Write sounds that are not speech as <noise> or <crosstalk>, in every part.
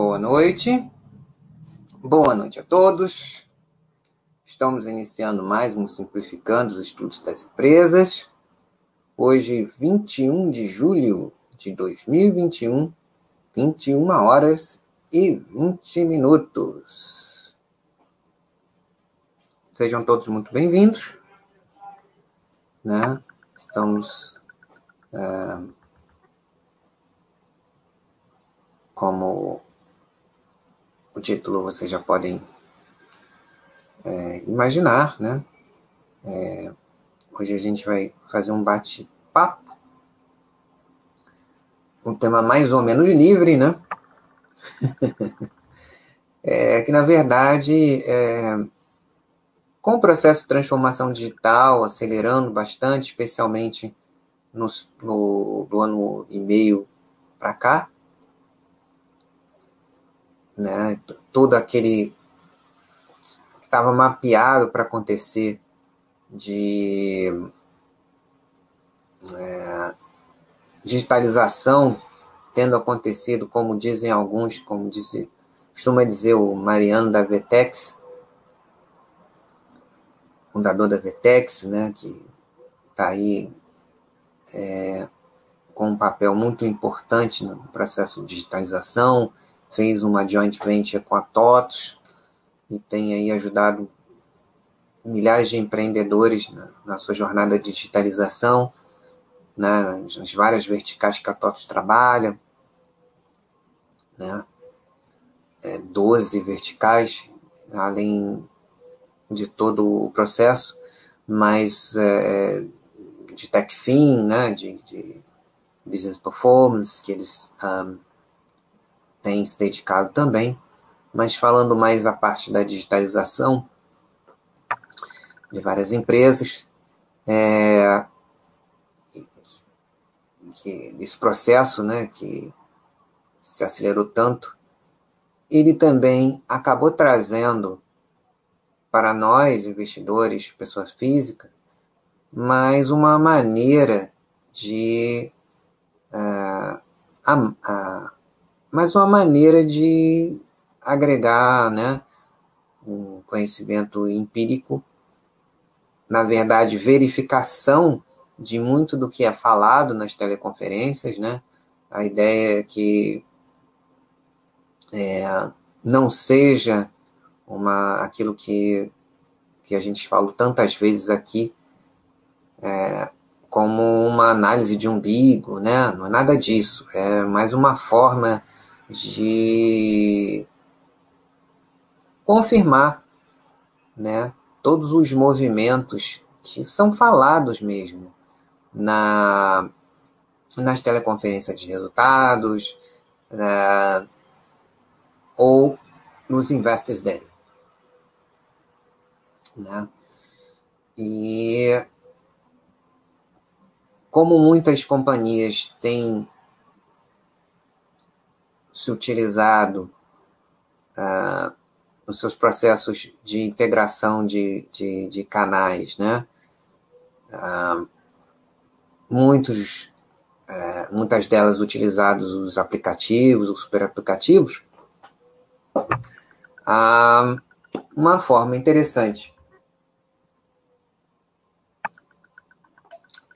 Boa noite. Boa noite a todos. Estamos iniciando mais um Simplificando os Estudos das Empresas. Hoje, 21 de julho de 2021, 21 horas e 20 minutos. Sejam todos muito bem-vindos. Né? Estamos, é, como o título vocês já podem é, imaginar, né? É, hoje a gente vai fazer um bate-papo, um tema mais ou menos livre, né? <laughs> é, que na verdade, é, com o processo de transformação digital acelerando bastante, especialmente no, do ano e meio para cá, né? Todo aquele que estava mapeado para acontecer de é, digitalização tendo acontecido, como dizem alguns, como diz, costuma dizer o Mariano da Vetex, fundador da Vetex, né, que está aí é, com um papel muito importante no processo de digitalização, fez uma joint venture com a TOTOS e tem aí ajudado milhares de empreendedores na, na sua jornada de digitalização, né, nas várias verticais que a TOTOS trabalha, né, é, 12 verticais, além de todo o processo, mas é, de tech fin, né, de, de business performance, que eles um, tem se dedicado também, mas falando mais a parte da digitalização de várias empresas, é, que, esse processo né, que se acelerou tanto, ele também acabou trazendo para nós, investidores, pessoas físicas, mais uma maneira de uh, a, mas uma maneira de agregar né, um conhecimento empírico, na verdade, verificação de muito do que é falado nas teleconferências, né? A ideia é que é, não seja uma aquilo que, que a gente fala tantas vezes aqui, é, como uma análise de umbigo, né? Não é nada disso, é mais uma forma de confirmar né, todos os movimentos que são falados mesmo na, nas teleconferências de resultados né, ou nos Investors Day. Né? E como muitas companhias têm se utilizado uh, nos seus processos de integração de, de, de canais, né? Uh, muitos, uh, muitas delas utilizados os aplicativos, os super aplicativos, uh, uma forma interessante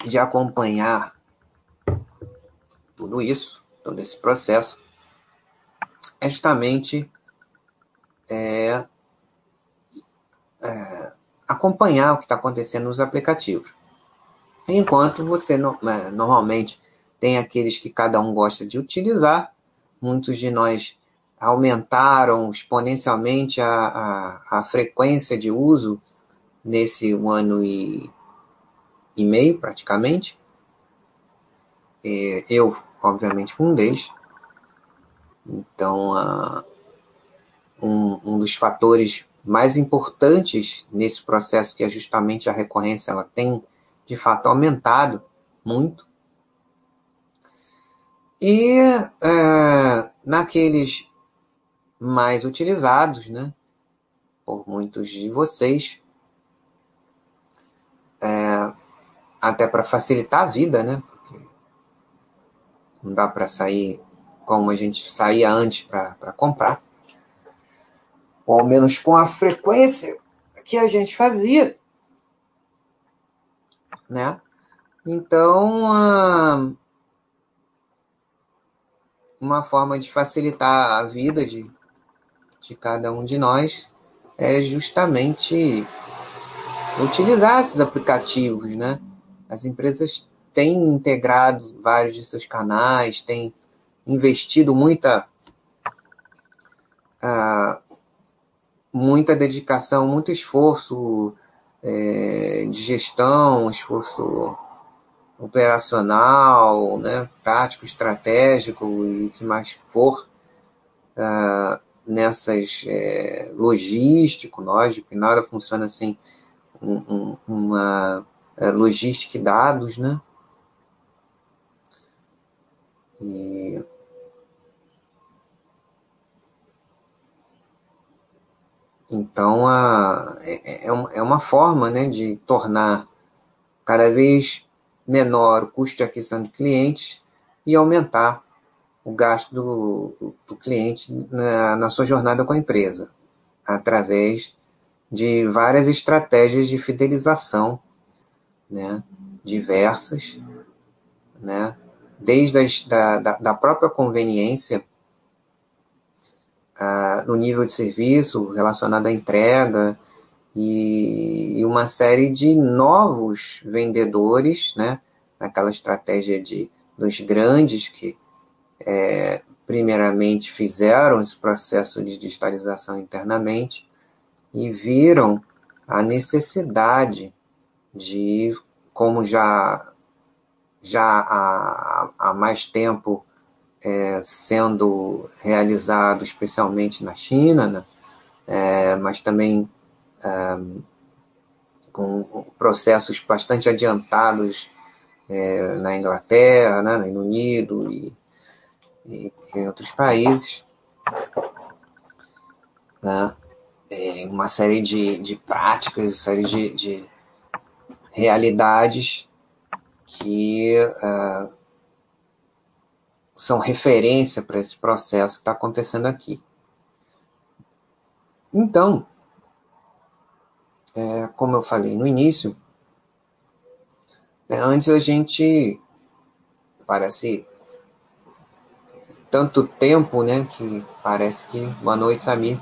de acompanhar tudo isso, todo esse processo, justamente é, é, acompanhar o que está acontecendo nos aplicativos. Enquanto você no, é, normalmente tem aqueles que cada um gosta de utilizar, muitos de nós aumentaram exponencialmente a, a, a frequência de uso nesse um ano e, e meio, praticamente. É, eu, obviamente, um deles. Então, uh, um, um dos fatores mais importantes nesse processo, que é justamente a recorrência, ela tem de fato aumentado muito. E uh, naqueles mais utilizados, né, por muitos de vocês, é, até para facilitar a vida, né, porque não dá para sair como a gente saía antes para comprar, ou ao menos com a frequência que a gente fazia, né? Então, ah, uma forma de facilitar a vida de, de cada um de nós é justamente utilizar esses aplicativos, né? As empresas têm integrado vários de seus canais, têm investido muita uh, muita dedicação, muito esforço é, de gestão, esforço operacional, né, tático, estratégico e o que mais for uh, nessas é, logístico, lógico, nada funciona sem um, um, uma é, logística e dados, né? E Então, a, é, é, é uma forma né, de tornar cada vez menor o custo de aquisição de clientes e aumentar o gasto do, do cliente na, na sua jornada com a empresa, através de várias estratégias de fidelização, né, diversas, né, desde as, da, da, da própria conveniência no nível de serviço relacionado à entrega e, e uma série de novos vendedores, né, naquela estratégia de dos grandes que é, primeiramente fizeram esse processo de digitalização internamente e viram a necessidade de, como já, já há, há mais tempo é, sendo realizado especialmente na China, né? é, mas também é, com processos bastante adiantados é, na Inglaterra, né, no Reino Unido e, e em outros países. Né, uma série de, de práticas, série de, de realidades que uh, são referência para esse processo que está acontecendo aqui. Então, é, como eu falei no início, é, antes a gente parece tanto tempo, né, que parece que boa noite, Samir,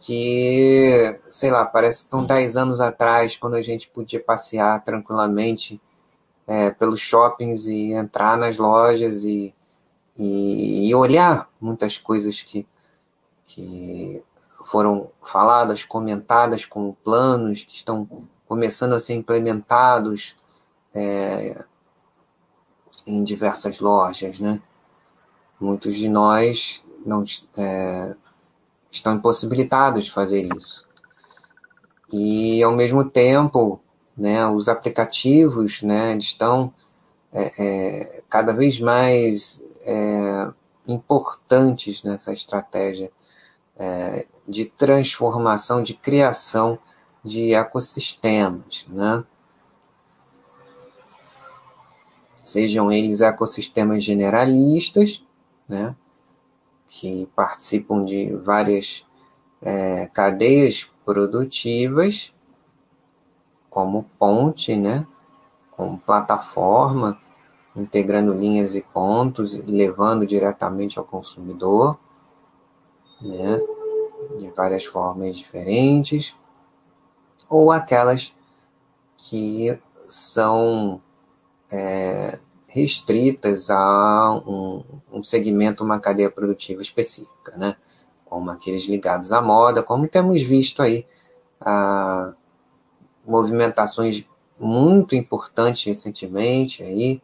que sei lá, parece que são 10 anos atrás, quando a gente podia passear tranquilamente é, pelos shoppings e entrar nas lojas e e, e olhar muitas coisas que, que foram faladas, comentadas como planos que estão começando a ser implementados é, em diversas lojas, né? Muitos de nós não é, estão impossibilitados de fazer isso. E ao mesmo tempo, né, os aplicativos, né, estão é, é, cada vez mais é, importantes nessa estratégia é, de transformação, de criação de ecossistemas, né? Sejam eles ecossistemas generalistas, né? Que participam de várias é, cadeias produtivas, como ponte, né? Como plataforma, integrando linhas e pontos levando diretamente ao consumidor, né, de várias formas diferentes, ou aquelas que são é, restritas a um, um, segmento, uma cadeia produtiva específica, né? como aqueles ligados à moda, como temos visto aí a, movimentações muito importantes recentemente aí,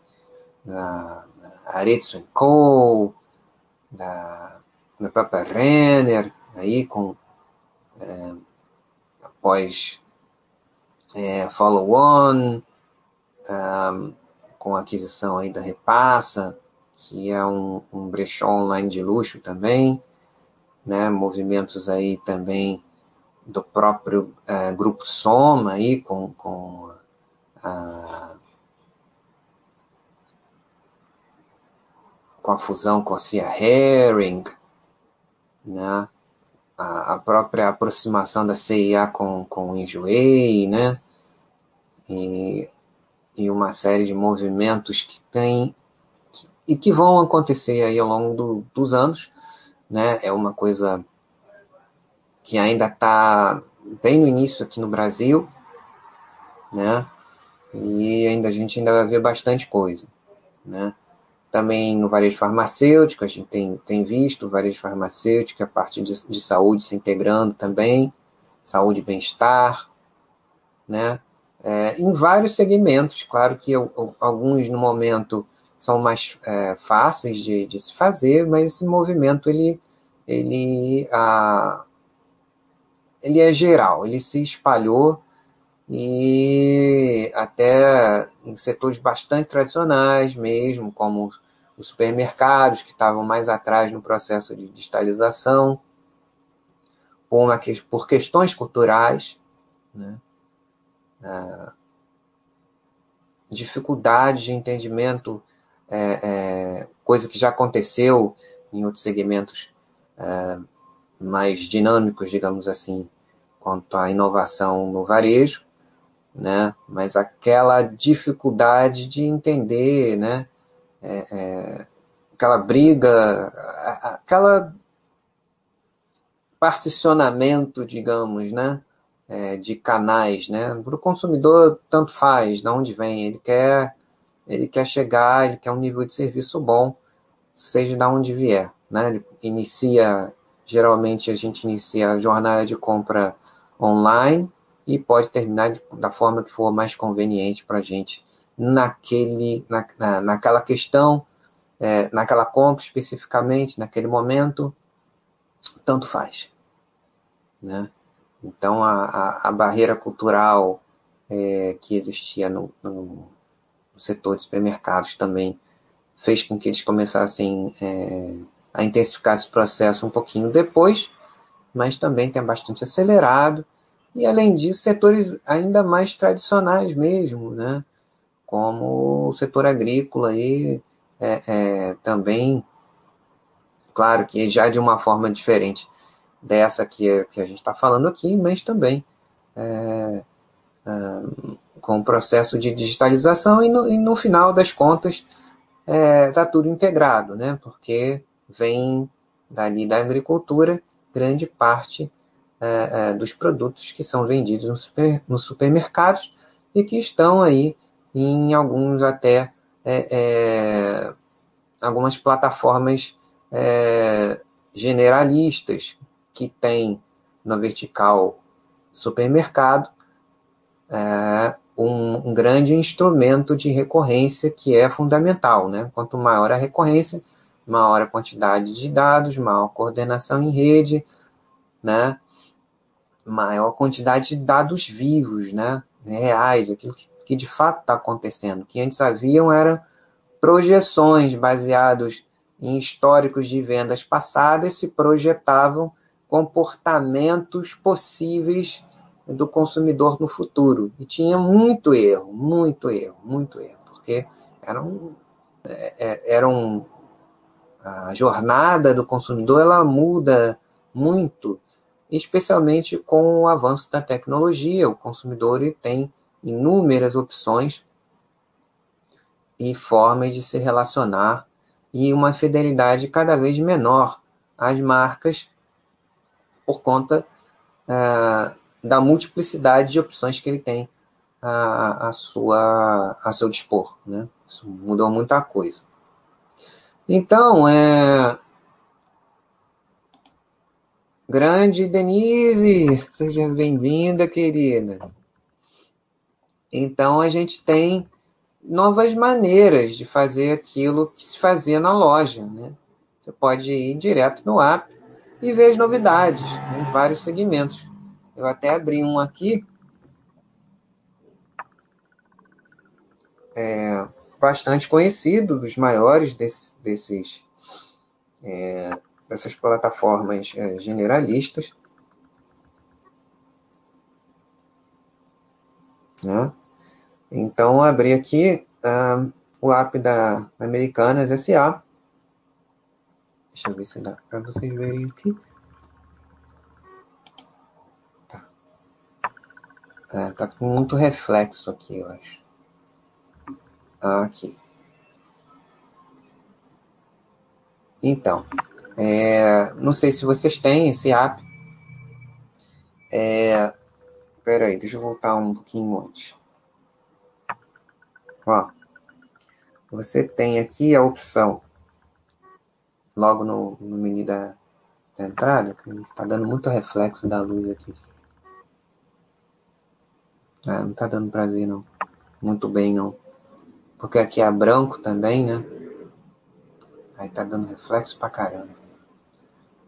da, da Aretsu Co., da, da própria Renner, aí com é, após é, Follow On, um, com aquisição aí da Repassa, que é um, um brechó online de luxo também, né, movimentos aí também do próprio uh, grupo Soma aí com, com a, com a fusão com a Cia Herring, né? a, a própria aproximação da CIA com, com o Enjoei, né? E, e uma série de movimentos que tem que, e que vão acontecer aí ao longo do, dos anos, né? É uma coisa que ainda está bem no início aqui no Brasil, né? E ainda a gente ainda vai ver bastante coisa, né? Também no varejo farmacêutico, a gente tem, tem visto o varejo farmacêutico, a parte de, de saúde se integrando também, saúde e bem-estar, né? É, em vários segmentos, claro que eu, alguns no momento são mais é, fáceis de, de, se fazer, mas esse movimento ele, ele, a, ele é geral, ele se espalhou e até em setores bastante tradicionais mesmo, como os supermercados, que estavam mais atrás no processo de digitalização, por, por questões culturais, né? Ah, dificuldade de entendimento, é, é, coisa que já aconteceu em outros segmentos é, mais dinâmicos, digamos assim, quanto à inovação no varejo, né? Mas aquela dificuldade de entender, né? É, é, aquela briga, aquela particionamento, digamos, né? É, de canais, né? Para o consumidor tanto faz, de onde vem, ele quer, ele quer chegar, ele quer um nível de serviço bom, seja de onde vier, né? Ele inicia, geralmente a gente inicia a jornada de compra online e pode terminar de, da forma que for mais conveniente para a gente naquele, na, na, naquela questão, é, naquela compra especificamente, naquele momento, tanto faz. Né? Então, a, a, a barreira cultural é, que existia no, no, setor de supermercados também fez com que eles começassem é, a intensificar esse processo um pouquinho depois, mas também tem bastante acelerado e, além disso, setores ainda mais tradicionais mesmo, né? Como o setor agrícola aí, é, é, também, claro que já de uma forma diferente dessa que, que a gente está falando aqui, mas também é, é, com o processo de digitalização e no, e no final das contas está é, tudo integrado, né? porque vem dali da agricultura grande parte é, dos produtos que são vendidos nos super, no supermercados e que estão aí em alguns até é, é algumas plataformas é, generalistas que tem na vertical supermercado é, um, um, grande instrumento de recorrência que é fundamental, né? Quanto maior a recorrência, maior a quantidade de dados, maior coordenação em rede, né? maior quantidade de dados vivos, né, reais, aquilo que, que de fato está acontecendo. O que antes haviam eram projeções baseados em históricos de vendas passadas, se projetavam comportamentos possíveis do consumidor no futuro. E tinha muito erro, muito erro, muito erro, porque eram, é, é, a jornada do consumidor ela muda muito especialmente com o avanço da tecnologia. O consumidor tem inúmeras opções e formas de se relacionar e uma fidelidade cada vez menor às marcas por conta uh, da multiplicidade de opções que ele tem a, a, sua, a seu dispor. Né? Isso mudou muita coisa. Então, é, Grande Denise, seja bem-vinda, querida. Então a gente tem novas maneiras de fazer aquilo que se fazia na loja, né? Você pode ir direto no app e ver as novidades em vários segmentos. Eu até abri um aqui. É, bastante conhecido, dos maiores desse, desses é, essas plataformas é, generalistas. Né? Então, abri aqui uh, o app da Americanas SA. Deixa eu ver se dá para vocês verem aqui. Tá. É, tá com muito reflexo aqui, eu acho. Aqui. Então, é, não sei se vocês têm esse app. É, peraí, deixa eu voltar um pouquinho antes. Ó, você tem aqui a opção, logo no, no menu da, da entrada, que está dando muito reflexo da luz aqui. É, não está dando para ver, não. Muito bem, não. Porque aqui é branco também, né? Aí tá dando reflexo pra caramba.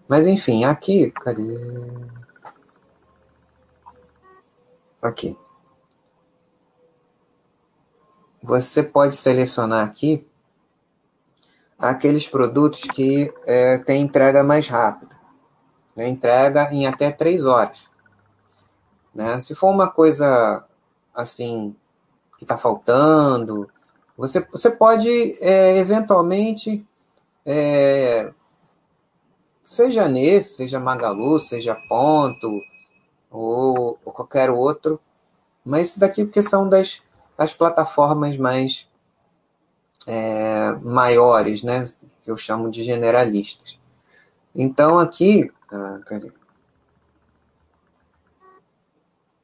Mas enfim, aqui. Cadê? Aqui. Você pode selecionar aqui aqueles produtos que é, têm entrega mais rápida. Né? Entrega em até três horas. Né? Se for uma coisa assim que está faltando, você, você pode é, eventualmente é, seja nesse, seja Magalu, seja Ponto, ou, ou, qualquer outro, mas isso daqui porque são das, das plataformas mais é, maiores, né, que eu chamo de generalistas. Então aqui, ah?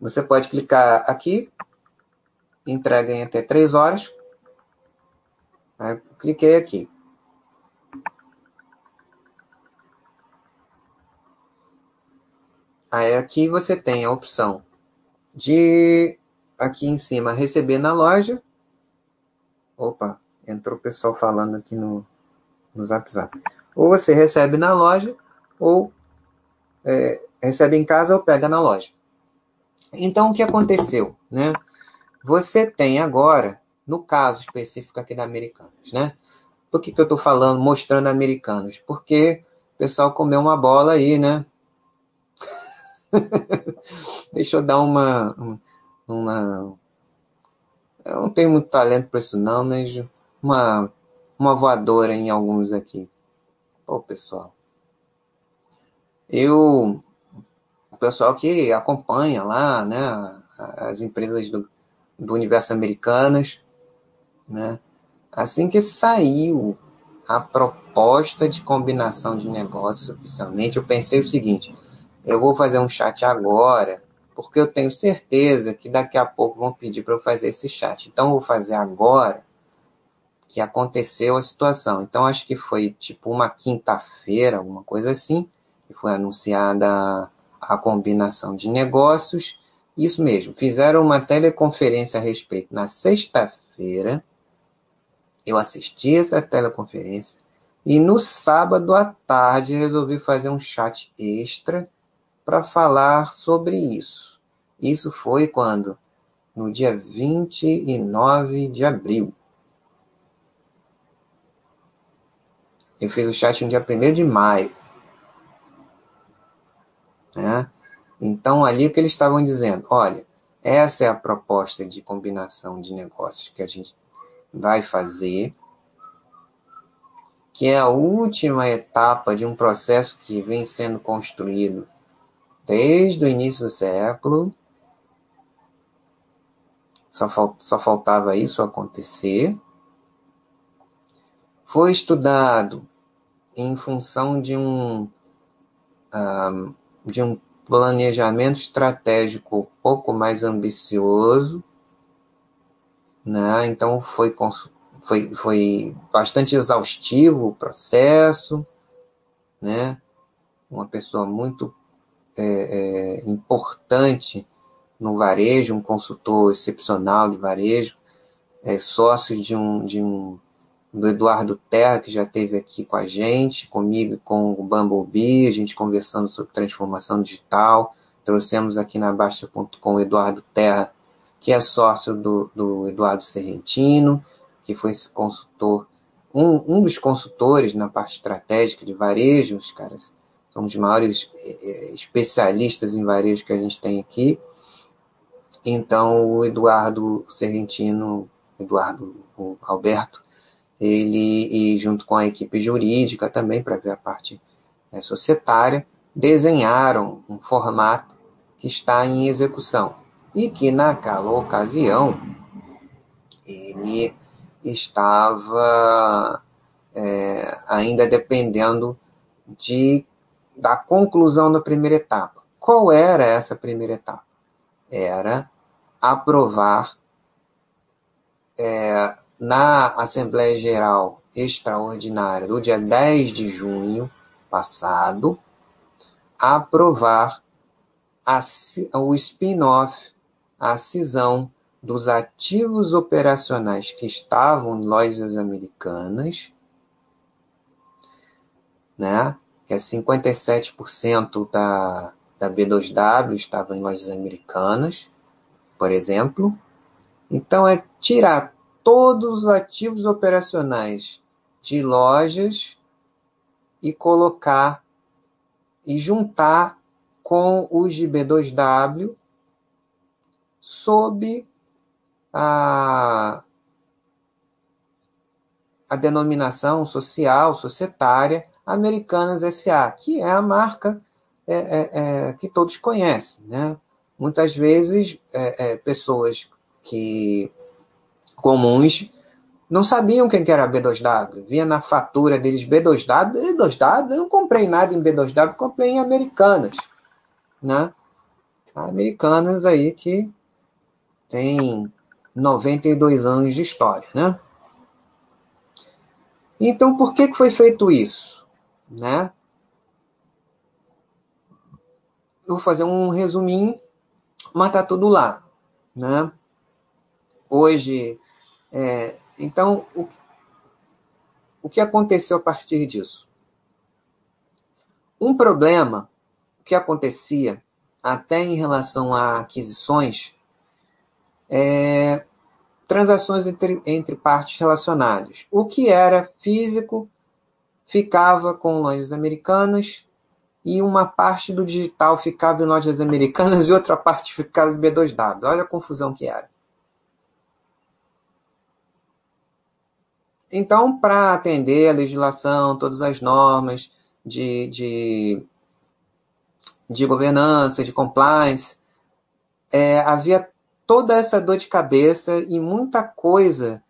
Você pode clicar aqui, entrega em até três horas. Aí, cliquei aqui. Aí aqui você tem a opção de aqui em cima receber na loja. Opa, entrou o pessoal falando aqui no, no Zap Zap. Ou você recebe na loja, ou é, recebe em casa ou pega na loja. Então o que aconteceu, né? Você tem agora, no caso específico aqui da Americanas, né? Por que, que eu estou falando, mostrando Americanas? Porque o pessoal comeu uma bola aí, né? <laughs> Deixa eu dar uma, uma. Eu não tenho muito talento para isso, não, mas uma, uma voadora em alguns aqui. Pô, pessoal. Eu. O pessoal que acompanha lá, né? As empresas do, do universo americanas, né? Assim que saiu a proposta de combinação de negócios oficialmente, eu pensei o seguinte eu vou fazer um chat agora, porque eu tenho certeza que daqui a pouco vão pedir para eu fazer esse chat. Então, eu vou fazer agora que aconteceu a situação. Então, acho que foi tipo uma quinta-feira, alguma coisa assim, que foi anunciada a combinação de negócios. Isso mesmo, fizeram uma teleconferência a respeito na sexta-feira. Eu assisti essa teleconferência e no sábado à tarde resolvi fazer um chat extra para falar sobre isso. Isso foi quando? No dia 29 de abril. Eu fiz o chat no dia 1 de maio. Né? Então, ali o que eles estavam dizendo? Olha, essa é a proposta de combinação de negócios que a gente vai fazer, que é a última etapa de um processo que vem sendo construído desde o início do século. Só, fal só faltava isso acontecer. Foi estudado em função de um, um de um planejamento estratégico pouco mais ambicioso, né? Então foi, foi, foi bastante exaustivo o processo, né? Uma pessoa muito é, é, importante no varejo, um consultor excepcional de varejo, é, sócio de um, de um do Eduardo Terra, que já esteve aqui com a gente, comigo e com o Bumblebee, a gente conversando sobre transformação digital. Trouxemos aqui na Baixa.com o Eduardo Terra, que é sócio do, do Eduardo Serrentino, que foi esse consultor, um, um dos consultores na parte estratégica de varejo, os caras são os maiores é, é, especialistas em varejo que a gente tem aqui. Então, o Eduardo Serrentino, Eduardo o Alberto, ele, e junto com a equipe jurídica também, para ver a parte é, societária, desenharam um formato que está em execução e que naquela ocasião ele estava é, ainda dependendo de, da conclusão da primeira etapa. Qual era essa primeira etapa? Era aprovar é, na Assembleia Geral Extraordinária do dia 10 de junho passado, aprovar a, o spin-off, a cisão dos ativos operacionais que estavam em lojas americanas, né? que é 57% da, da B2W estava em lojas americanas, por exemplo. Então, é tirar todos os ativos operacionais de lojas e colocar e juntar com os de B2W sob a, a denominação social, societária Americanas SA, que é a marca é, é, é, que todos conhecem. Né? Muitas vezes, é, é, pessoas que comuns não sabiam quem que era B2W, via na fatura deles B2W, B2W, eu não comprei nada em B2W, comprei em Americanas, né? Americanas aí que tem 92 anos de história, né? Então, por que, que foi feito isso? Né? Vou fazer um resuminho, mas tá tudo lá, né? Hoje, é, então, o, o que aconteceu a partir disso? Um problema que acontecia até em relação a aquisições é, transações entre, entre partes relacionadas. O que era físico ficava com lojas americanas e uma parte do digital ficava em lojas americanas <laughs> e outra parte ficava em B2W. Olha a confusão que era. Então, para atender a legislação, todas as normas de, de, de governança, de compliance, é, havia toda essa dor de cabeça e muita coisa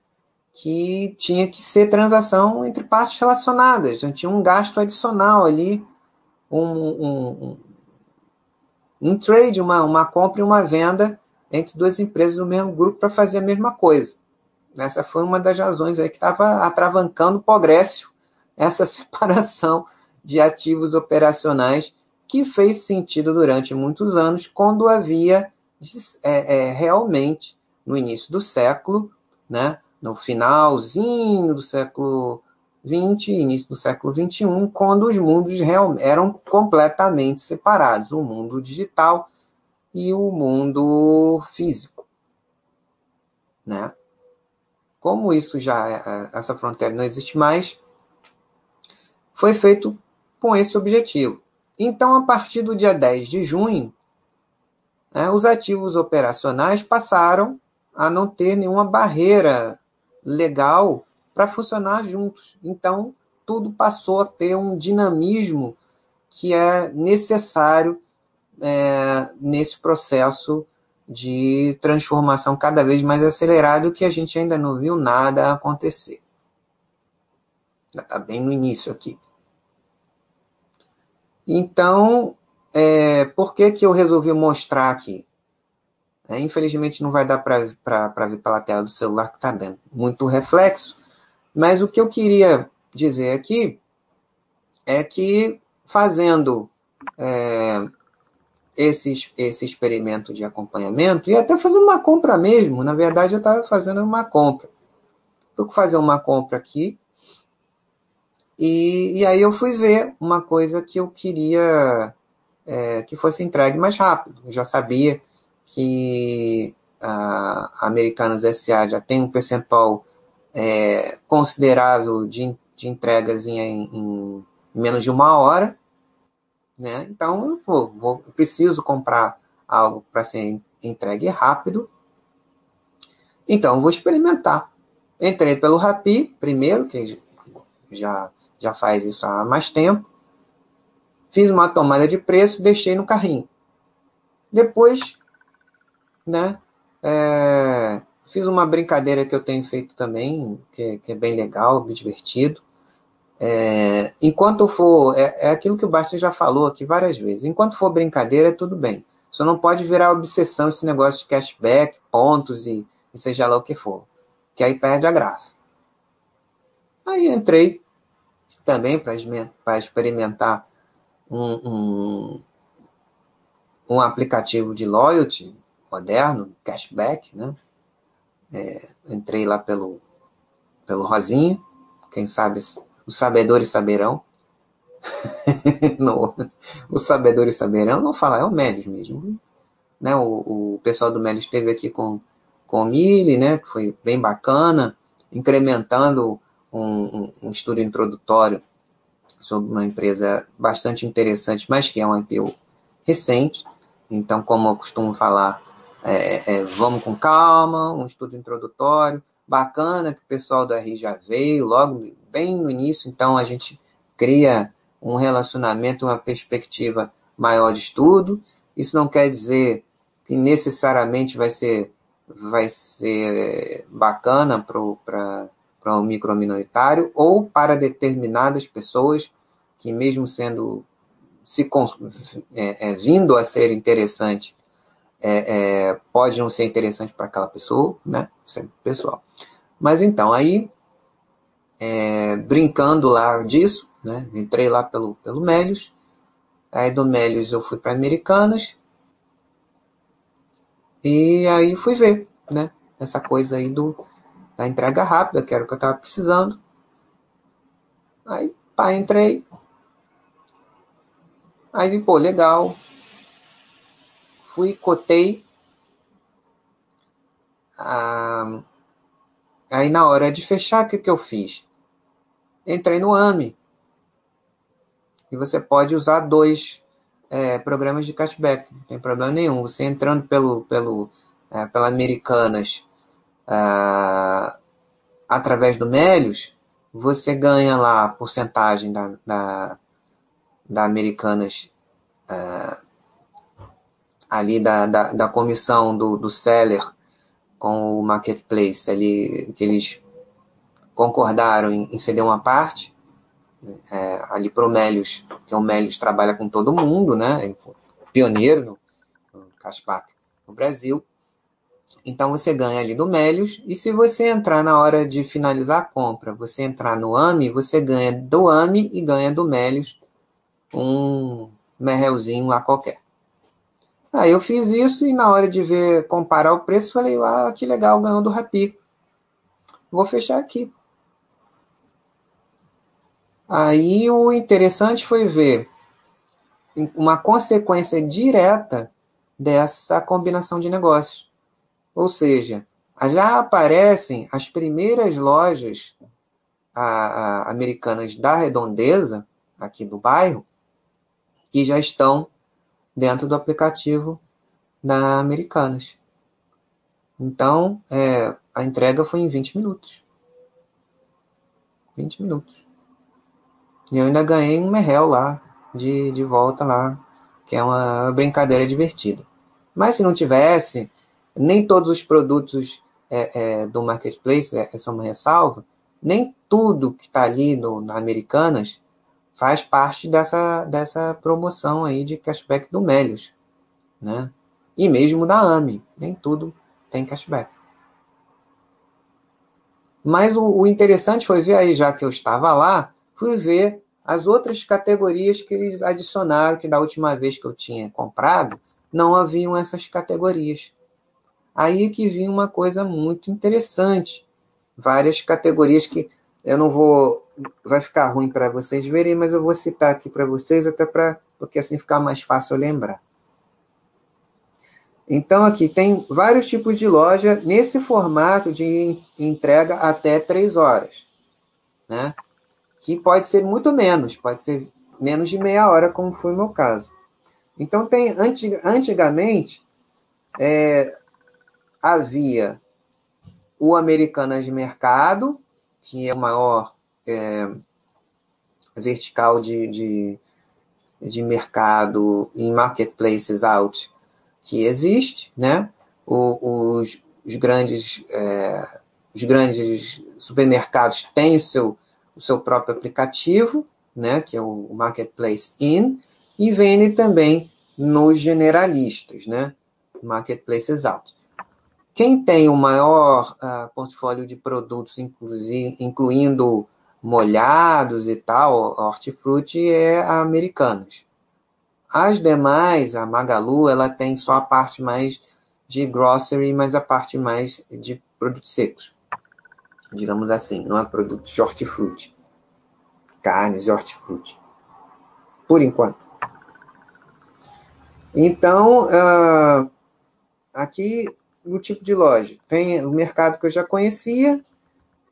que tinha que ser transação entre partes relacionadas. Não tinha um gasto adicional ali, um, um, um, trade, uma, uma compra e uma venda entre duas empresas do mesmo grupo para fazer a mesma coisa. Essa foi uma das razões aí que estava atravancando o progresso, essa <laughs> separação de ativos operacionais que fez sentido durante muitos anos, quando havia é, é, realmente no início do século, né, no finalzinho do século XX, início do século XXI, quando os mundos real, eram completamente separados, o mundo digital e o mundo físico, né? Como isso já é, é, essa fronteira não existe mais, foi feito com esse objetivo. Então, a partir do dia 10 de junho, né, os ativos operacionais passaram a não ter nenhuma barreira legal para funcionar juntos. Então, tudo passou a ter um dinamismo que é necessário é, nesse processo de transformação cada vez mais acelerado que a gente ainda não viu nada acontecer. Está bem no início aqui. Então, é, por que, que eu resolvi mostrar aqui? É, infelizmente não vai dar para ver pela tela do celular que está dando muito reflexo, mas o que eu queria dizer aqui é que fazendo é, esse, esse experimento de acompanhamento e até fazendo uma compra mesmo, na verdade eu estava fazendo uma compra. Fui fazer uma compra aqui e, e aí eu fui ver uma coisa que eu queria é, que fosse entregue mais rápido. Eu já sabia que a Americanas SA já tem um percentual é, considerável de, de entregas em, em, menos de uma hora, né? Então eu vou, vou eu preciso comprar algo para ser entregue rápido. Então vou experimentar. Entrei pelo Rapi, primeiro, que já, já faz isso há mais tempo. Fiz uma tomada de preço, deixei no carrinho. Depois, né, é, fiz uma brincadeira que eu tenho feito também, que, que é bem legal, bem divertido. É, enquanto for, é, é, aquilo que o Basti já falou aqui várias vezes, enquanto for brincadeira, é tudo bem. Só não pode virar obsessão esse negócio de cashback, pontos e, e seja lá o que for, que aí perde a graça. Aí entrei também para experimentar um, um, um, aplicativo de loyalty moderno, cashback, né? É, entrei lá pelo, pelo Rosinha, quem sabe os sabedores saberão. <laughs> no, os sabedores saberão, não falar, é o Melis mesmo. Né? O, o pessoal do Melis esteve aqui com, com o Mili, né? que foi bem bacana, incrementando um, um, um estudo introdutório sobre uma empresa bastante interessante, mas que é um IPO recente. Então, como eu costumo falar, é, é, vamos com calma, um estudo introdutório, bacana que o pessoal do RI já veio logo bem no início, então a gente cria um relacionamento, uma perspectiva maior de estudo. Isso não quer dizer que necessariamente vai ser, vai ser bacana para para um microminoritário ou para determinadas pessoas que, mesmo sendo se é, é, vindo a ser interessante, é, é, pode não ser interessante para aquela pessoa, né? Isso é pessoal. Mas então, aí, é, brincando lá disso, né? Entrei lá pelo, pelo Melios, aí do Melios eu fui para Americanas, e aí fui ver, né? Essa coisa aí do, da entrega rápida, que era o que eu estava precisando. Aí, pá, entrei. Aí vi, pô, legal. Fui, cotei. Ah, aí na hora de fechar, o que, que eu fiz? Entrei no AMI. E você pode usar dois é, programas de cashback, não tem problema nenhum. Você entrando pelo, pelo, é, pela Americanas uh, através do Melios, você ganha lá a porcentagem da, da, da Americanas uh, ali da, da, da, comissão do, do seller com o marketplace ali, que eles concordaram em, em ceder uma parte é, ali para o Melios, que o Melios trabalha com todo mundo, né? Pioneiro no, no no Brasil. Então você ganha ali no Melios, e se você entrar na hora de finalizar a compra, você entrar no AMI, você ganha do AMI e ganha do Melios um merrelzinho lá qualquer. Aí eu fiz isso e na hora de ver, comparar o preço, falei, ah, que legal, ganhou do Rapi. Vou fechar aqui. Aí o interessante foi ver uma consequência direta dessa combinação de negócios. Ou seja, já aparecem as primeiras lojas a, a, americanas da redondeza, aqui do bairro, que já estão dentro do aplicativo da Americanas. Então, é, a entrega foi em 20 minutos. 20 minutos. E eu ainda ganhei um merrel lá, de, de volta lá, que é uma brincadeira divertida. Mas se não tivesse, nem todos os produtos é, é, do marketplace, essa é uma ressalva, nem tudo que está ali no, no, Americanas faz parte dessa, dessa promoção aí de cashback do Melios, né? E mesmo da AMI, nem tudo tem cashback. Mas o, o interessante foi ver aí, já que eu estava lá, fui ver as outras categorias que eles adicionaram, que da última vez que eu tinha comprado, não haviam essas categorias. Aí que vinha uma coisa muito interessante. Várias categorias que eu não vou. Vai ficar ruim para vocês verem, mas eu vou citar aqui para vocês, até para. Porque assim ficar mais fácil lembrar. Então, aqui tem vários tipos de loja nesse formato de entrega até três horas. Né? Que pode ser muito menos, pode ser menos de meia hora, como foi o meu caso. Então, tem antigamente, é, havia o Americanas de Mercado, que é o maior é, vertical de, de, de mercado em marketplaces out que existe, né? O, os, os, grandes, é, os grandes supermercados têm o seu, o seu próprio aplicativo, né? Que é o Marketplace In, e vendem também nos generalistas, né? Marketplaces out. Quem tem o maior uh, portfólio de produtos, incluindo molhados e tal, hortifruti, é a Americanas. As demais, a Magalu, ela tem só a parte mais de grocery, mas a parte mais de produtos secos. Digamos assim, não é produtos de hortifruti. Carnes de hortifruti. Por enquanto. Então, uh, aqui no tipo de loja, tem o mercado que eu já conhecia,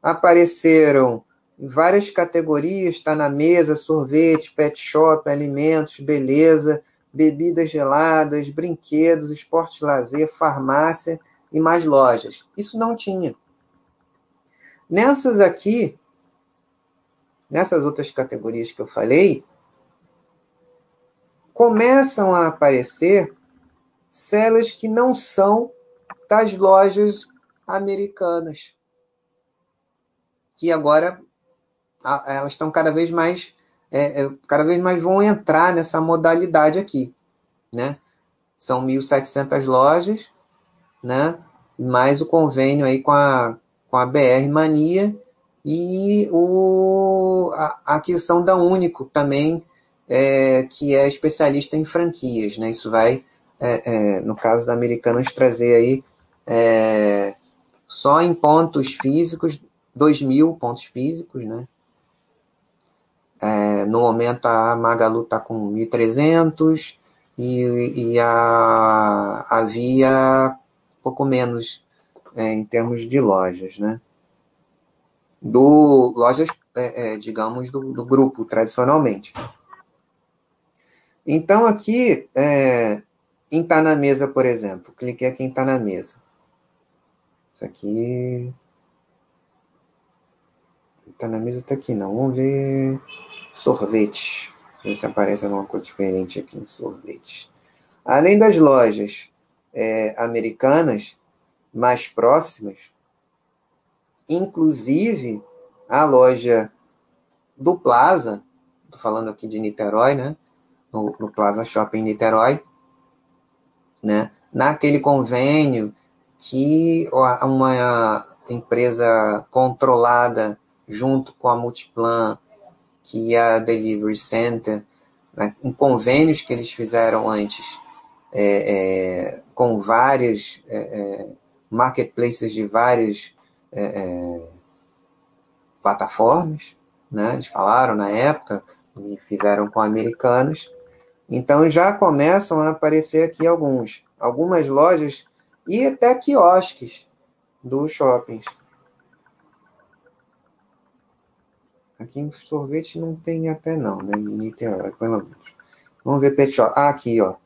apareceram várias categorias, está na mesa, sorvete, pet shop, alimentos, beleza, bebidas geladas, brinquedos, esporte lazer, farmácia e mais lojas. Isso não tinha. Nessas aqui, nessas outras categorias que eu falei, começam a aparecer celas que não são das lojas americanas, que agora elas estão cada vez mais é, é cada vez mais vão entrar nessa modalidade aqui, né? São 1.700 lojas, né? Mais o convênio aí com a, com a BR Mania e o, a, a aquisição da Único também, é, que é especialista em franquias, né? Isso vai, é, é no caso da Americanas, trazer aí é, só em pontos físicos, 2 mil pontos físicos, né? É, no momento a Magalu está com 1.300 e, e a, havia pouco menos é, em termos de lojas, né? Do, lojas, é, é, digamos, do, do, grupo, tradicionalmente. Então, aqui, é, em Tá na Mesa, por exemplo, cliquei aqui em Tá na Mesa. Isso aqui... Tá na mesa, tá aqui não. Vamos ver sorvete. Se aparece alguma coisa diferente aqui em sorvete. Além das lojas é, americanas mais próximas, inclusive a loja do Plaza, estou falando aqui de Niterói, né? No, no, Plaza Shopping Niterói, né? Naquele convênio que uma empresa controlada junto com a Multiplan que a Delivery Center, né, em convênios que eles fizeram antes é, é, com vários é, é, marketplaces de várias é, é, plataformas, né? eles falaram na época, e fizeram com americanos. Então já começam a aparecer aqui alguns, algumas lojas e até quiosques dos shoppings. Aqui em sorvete não tem até não, né? Em Niterói, pelo menos. Vamos ver pet shop. Ah, aqui, ó.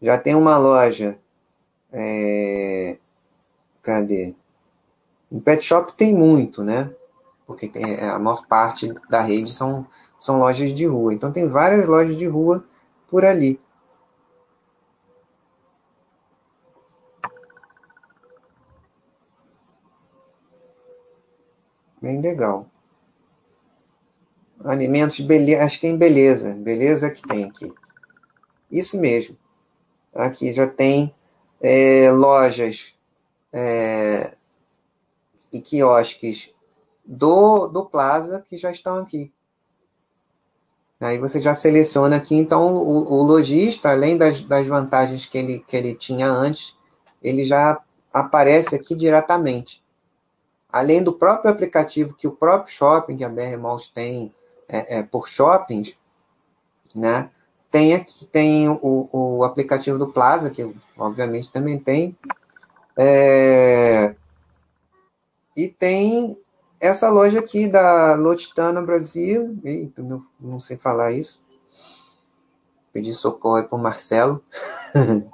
Já tem uma loja. É... Cadê? Em pet shop tem muito, né? Porque tem, é, a maior parte da rede são, são lojas de rua. Então tem várias lojas de rua por ali. Bem legal. Alimentos, beleza, acho que em beleza. Beleza que tem aqui. Isso mesmo. Aqui já tem é, lojas é, e quiosques do, do Plaza que já estão aqui. Aí você já seleciona aqui, então o, o lojista, além das, das vantagens que ele, que ele tinha antes, ele já aparece aqui diretamente. Além do próprio aplicativo que o próprio shopping, que a BR Malls tem é, é, por shoppings, né? Tem aqui tem o, o aplicativo do Plaza, que obviamente também tem. É, e tem essa loja aqui da Lotitana Brasil. Eita, não, não sei falar isso. Pedi socorro para o Marcelo. <laughs>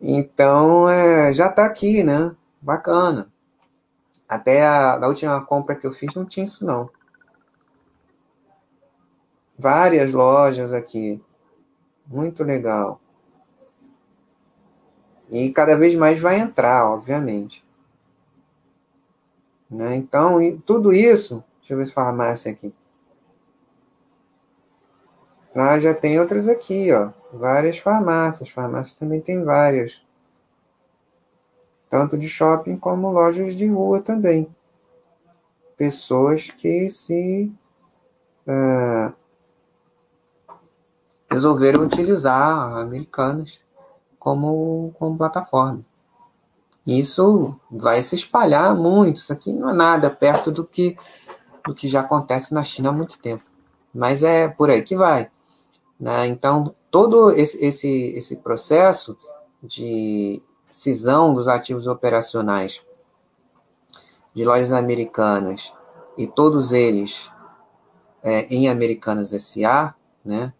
então, é, já está aqui, né? Bacana. Até a, a última compra que eu fiz não tinha isso, não. Várias lojas aqui. Muito legal. E cada vez mais vai entrar, obviamente. Né? Então, tudo isso. Deixa eu ver se farmácia aqui. Lá já tem outras aqui, ó. Várias farmácias. Farmácias também tem várias. Tanto de shopping como lojas de rua também. Pessoas que se uh, resolveram utilizar americanas como, como plataforma. Isso vai se espalhar muito. Isso aqui não é nada perto do que, do que já acontece na China há muito tempo. Mas é por aí que vai. Né? Então, todo esse, esse, esse processo de cisão dos ativos operacionais de lojas americanas e todos eles é, em Americanas SA, né,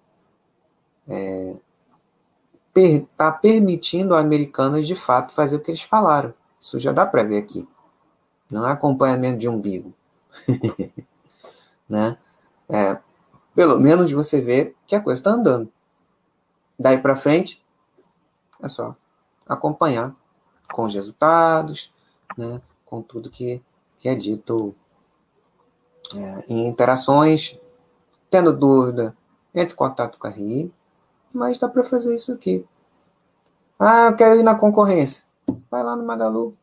está permitindo a Americanas de fato fazer o que eles falaram. Isso já dá para ver aqui. Não é acompanhamento de umbigo. <laughs> né? É, pelo menos você vê que a coisa está andando. Daí para frente, é só acompanhar com os resultados, né? com tudo que, que é dito é, em interações. Tendo dúvida, entre em contato com a RI, mas dá para fazer isso aqui. Ah, eu quero ir na concorrência. Vai lá no Magalu.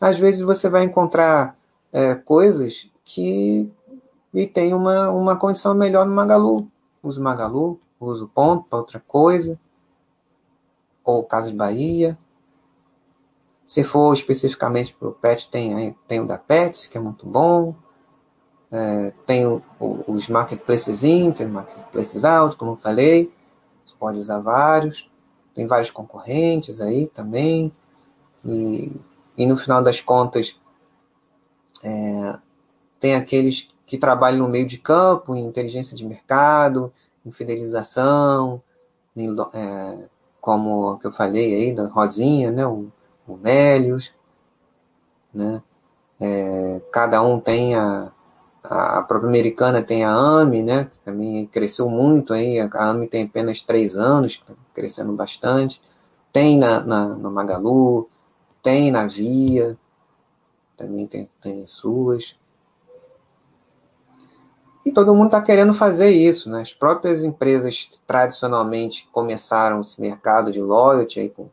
Às vezes você vai encontrar é, coisas que e tem uma, uma condição melhor no Magalu. Uso Magalu, uso ponto para outra coisa. Ou Casas Bahia. Se for especificamente para o PET, tem, tem o da Pets, que é muito bom. É, tem o, o, os marketplaces in, tem marketplaces out, como eu falei pode usar vários, tem vários concorrentes aí também, e, e no final das contas é, tem aqueles que trabalham no meio de campo, em inteligência de mercado, em fidelização, em, é, como que eu falei aí, da Rosinha, né, o, o Mélios, né, é, cada um tem a, a própria americana tem a AMI, né? Que também cresceu muito aí. A AMI tem apenas três anos, tá crescendo bastante. Tem na, na, Magalu, tem na Via, também tem, tem suas. E todo mundo está querendo fazer isso, né? As próprias empresas tradicionalmente começaram esse mercado de loyalty aí com,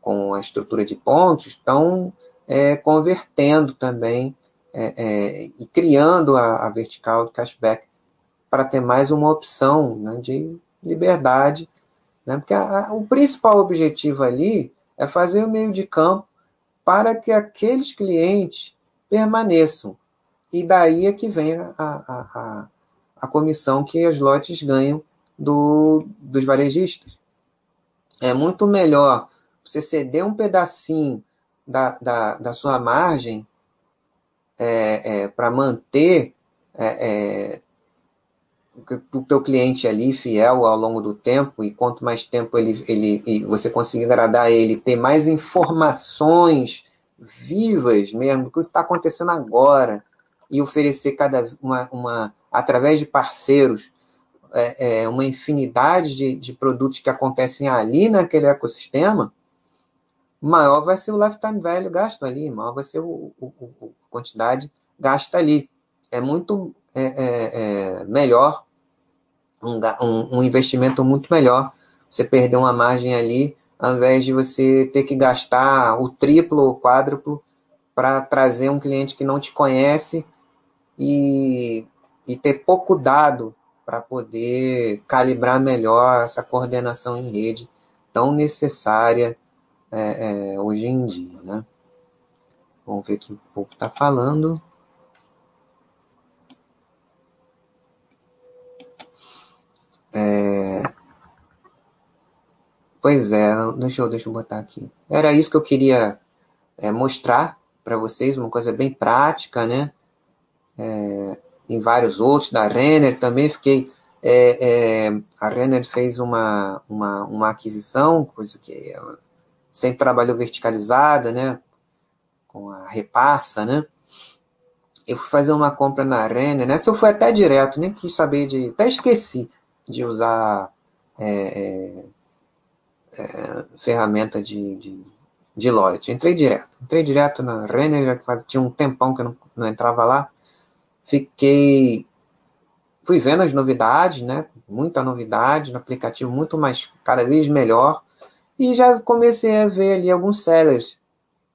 com a estrutura de pontos, estão é, convertendo também é, é, e criando a, a, vertical do cashback para ter mais uma opção né, de liberdade, né, porque a, a, o principal objetivo ali é fazer o meio de campo para que aqueles clientes permaneçam. E daí é que vem a, a, a, comissão que as lotes ganham do, dos varejistas. É muito melhor você ceder um pedacinho da, da, da sua margem é, é, para manter é, é o teu cliente ali fiel ao longo do tempo e quanto mais tempo ele, ele você conseguir agradar ele, ter mais informações vivas mesmo do que está acontecendo agora e oferecer cada uma, uma através de parceiros é, é, uma infinidade de, de produtos que acontecem ali naquele ecossistema, maior vai ser o lifetime value gasto ali, maior vai ser o, o, o quantidade gasta ali. É muito é, é, é melhor, um, um, investimento muito melhor você perder uma margem ali, ao invés de você ter que gastar o triplo ou quádruplo para trazer um cliente que não te conhece e, e ter pouco dado para poder calibrar melhor essa coordenação em rede tão necessária é, é, hoje em dia, né? Vamos ver aqui o povo está falando. É... Pois é, deixa eu, deixa eu botar aqui. Era isso que eu queria é, mostrar para vocês, uma coisa bem prática, né? É, em vários outros, da Renner também fiquei. É, é, a Renner fez uma, uma, uma aquisição, coisa que ela sempre trabalhou verticalizada, né? Com a repassa, né? eu fui fazer uma compra na Renner, nessa eu fui até direto, nem quis saber de. Até esqueci de usar é, é, é, ferramenta de, de, de Lloyd. Entrei direto. Entrei direto na Renner, já tinha um tempão que eu não, não entrava lá. Fiquei. Fui vendo as novidades, né? Muita novidade no aplicativo, muito mais, cada vez melhor. E já comecei a ver ali alguns sellers,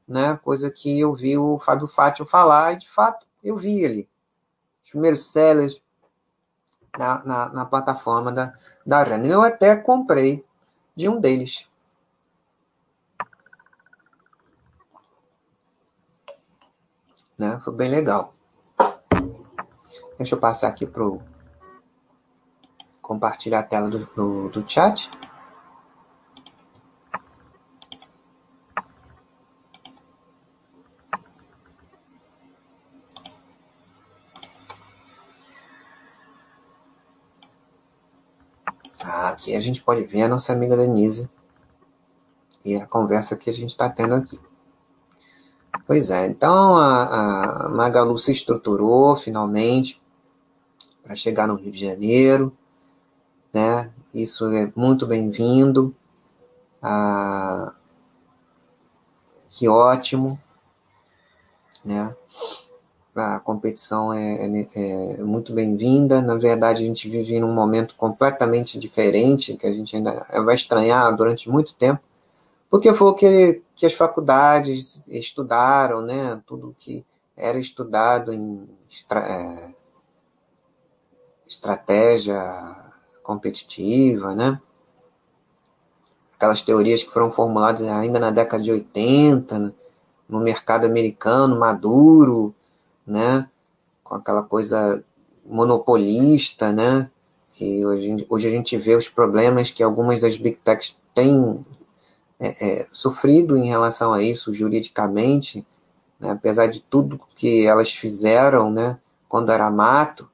né? Coisa que eu vi o Fábio Fátio falar, e de fato eu vi ali. Os primeiros sellers na, na, na plataforma da, da Renner. Eu até comprei de um deles. Né? Foi bem legal. Deixa eu passar aqui para compartilhar a tela do, do, do chat. Ah, aqui a gente pode ver a nossa amiga Denise e a conversa que a gente está tendo aqui. Pois é, então a, a Magalu se estruturou finalmente para chegar no Rio de Janeiro, né? Isso é muito bem-vindo. Ah, que ótimo, né? A competição é, é, é muito bem-vinda. Na verdade, a gente vive num momento completamente diferente, que a gente ainda vai estranhar durante muito tempo, porque foi o que, que as faculdades estudaram, né? Tudo que era estudado em é, estratégia competitiva, né? Aquelas teorias que foram formuladas ainda na década de 80, no mercado americano maduro, né? Com aquela coisa monopolista, né? Que hoje, hoje a gente vê os problemas que algumas das big techs têm é, é, sofrido em relação a isso juridicamente, né? apesar de tudo que elas fizeram, né? Quando era mato,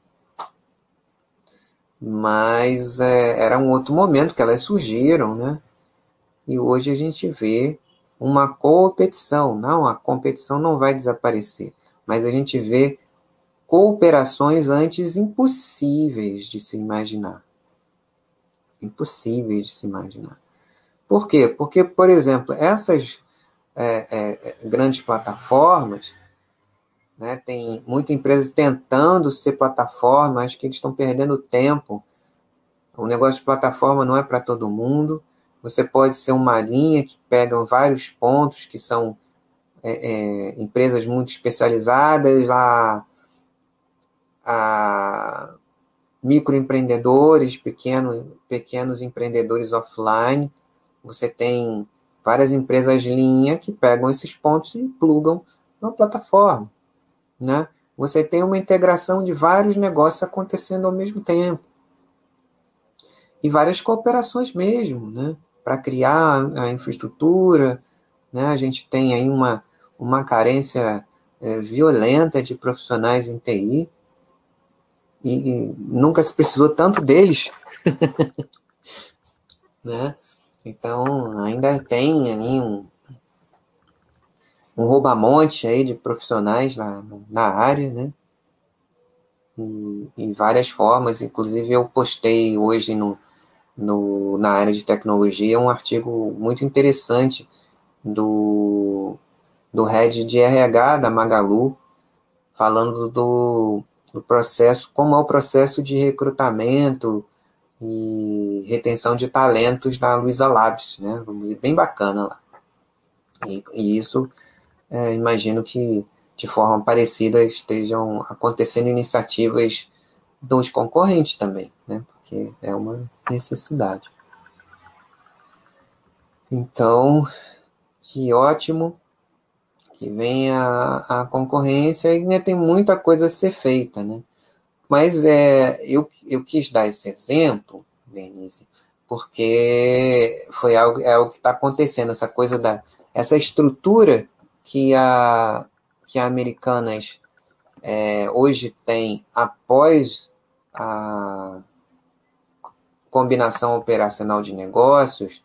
mas é, era um outro momento que elas surgiram, né? E hoje a gente vê uma competição. Não, a competição não vai desaparecer, mas a gente vê cooperações antes impossíveis de se imaginar. Impossíveis de se imaginar. Por quê? Porque, por exemplo, essas é, é, grandes plataformas né? Tem muita empresa tentando ser plataforma, acho que eles estão perdendo tempo. O negócio de plataforma não é para todo mundo. Você pode ser uma linha que pega vários pontos que são é, é, empresas muito especializadas, a, a microempreendedores, pequeno, pequenos empreendedores offline. Você tem várias empresas linha que pegam esses pontos e plugam na plataforma né? Você tem uma integração de vários negócios acontecendo ao mesmo tempo. E várias cooperações mesmo, né? Para criar a infraestrutura, né? A gente tem aí uma, uma carência é, violenta de profissionais em TI e, nunca se precisou tanto deles, <laughs> né? Então ainda tem aí um, um roubamonte aí de profissionais na, na área, né? E, em várias formas, inclusive eu postei hoje no, no, na área de tecnologia um artigo muito interessante do, do head de RH da Magalu, falando do, do processo, como é o processo de recrutamento e retenção de talentos da Luiza Labs, né? Bem bacana lá. E, e isso é, imagino que de forma parecida estejam acontecendo iniciativas dos concorrentes também, né? porque é uma necessidade. Então, que ótimo que venha a, a concorrência e né, tem muita coisa a ser feita, né? Mas é, eu, eu quis dar esse exemplo, Denise, porque foi algo, é algo que está acontecendo, essa coisa da essa estrutura que a, que a Americanas é, hoje tem após a combinação operacional de negócios,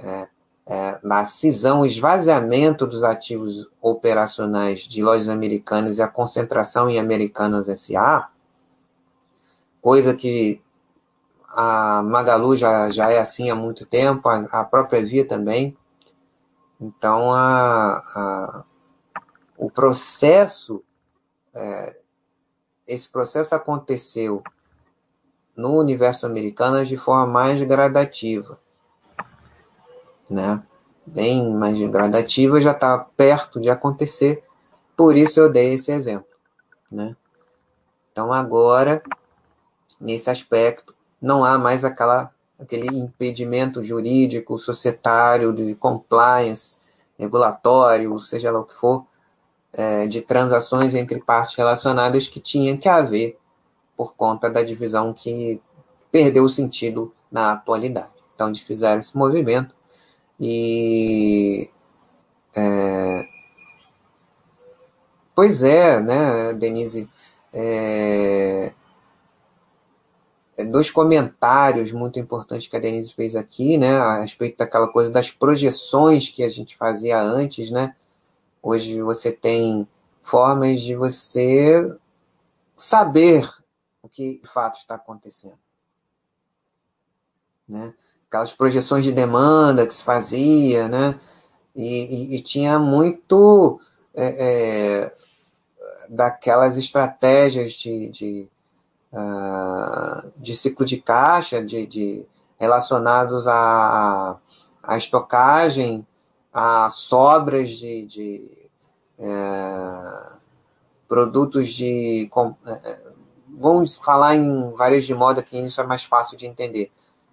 é, é, na cisão, esvaziamento dos ativos operacionais de lojas americanas e a concentração em Americanas SA, coisa que a Magalu já, já é assim há muito tempo, a, a própria Via também. Então, a, a, o processo, é, esse processo aconteceu no universo americano de forma mais gradativa, né? Bem mais gradativa, já está perto de acontecer, por isso eu dei esse exemplo, né? Então agora, nesse aspecto, não há mais aquela, aquele impedimento jurídico, societário, de compliance, regulatório, seja lá o que for, é, de transações entre partes relacionadas que tinha que haver por conta da divisão que perdeu o sentido na atualidade. Então, eles fizeram esse movimento e. É, pois é, né, Denise? É, é, dois comentários muito importantes que a Denise fez aqui, né, a respeito daquela coisa das projeções que a gente fazia antes, né? Hoje você tem formas de você saber o que de fato está acontecendo, né? Aquelas projeções de demanda que se fazia, né? E, e, e tinha muito é, é, daquelas estratégias de, de uh, de ciclo de caixa, de, de relacionados à, à estocagem, a sobras de, de é, produtos de. Com, é, vamos falar em varejo de moda, que isso é mais fácil de entender.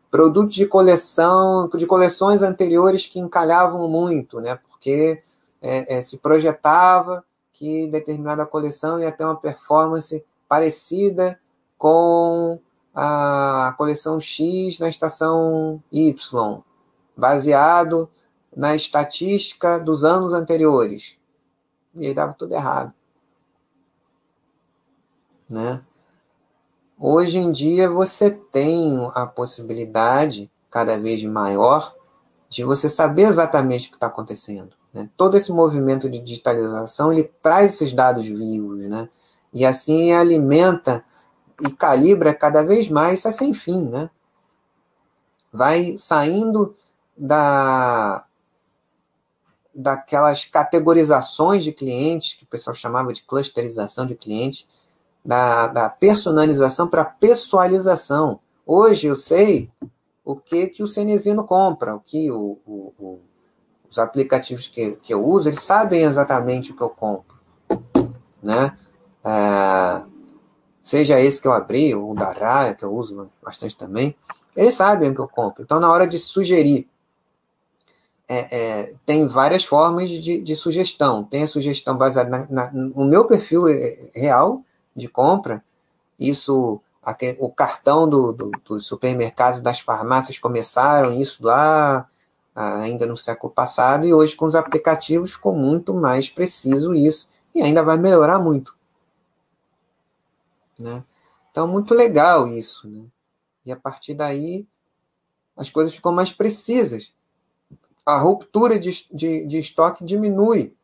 Produtos de coleção, de coleções anteriores que encalhavam muito, né? Porque é, é se projetava que determinada coleção ia ter uma performance parecida com a coleção X na estação Y, baseado na estatística dos anos anteriores. E aí dava tudo errado. Né? Hoje em dia você tem a possibilidade cada vez maior de você saber exatamente o que está acontecendo. Né? Todo esse movimento de digitalização ele traz esses dados vivos, né? E assim alimenta e calibra cada vez mais, isso é sem fim, né? Vai saindo da daquelas categorizações de clientes, que o pessoal chamava de clusterização de clientes, da, da personalização para pessoalização. Hoje eu sei o que, que o Cenezino compra, o que o, o, o, os aplicativos que, que eu uso, eles sabem exatamente o que eu compro. Né? Ah, seja esse que eu abri, ou da Raya, que eu uso bastante também, eles sabem o que eu compro. Então, na hora de sugerir, é, é, tem várias formas de, de, sugestão. Tem a sugestão baseada na, na, no meu perfil real de compra. Isso, o cartão do, do, dos supermercados, das farmácias começaram isso lá ainda no século passado e hoje com os aplicativos ficou muito mais preciso isso e ainda vai melhorar muito. Né? Então, muito legal isso. Né? E a partir daí, as coisas ficam mais precisas. A ruptura de, de, de estoque diminui